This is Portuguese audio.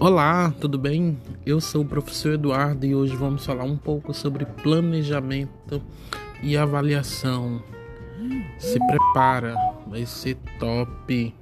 Olá, tudo bem? Eu sou o professor Eduardo e hoje vamos falar um pouco sobre planejamento e avaliação. Se prepara, vai ser top.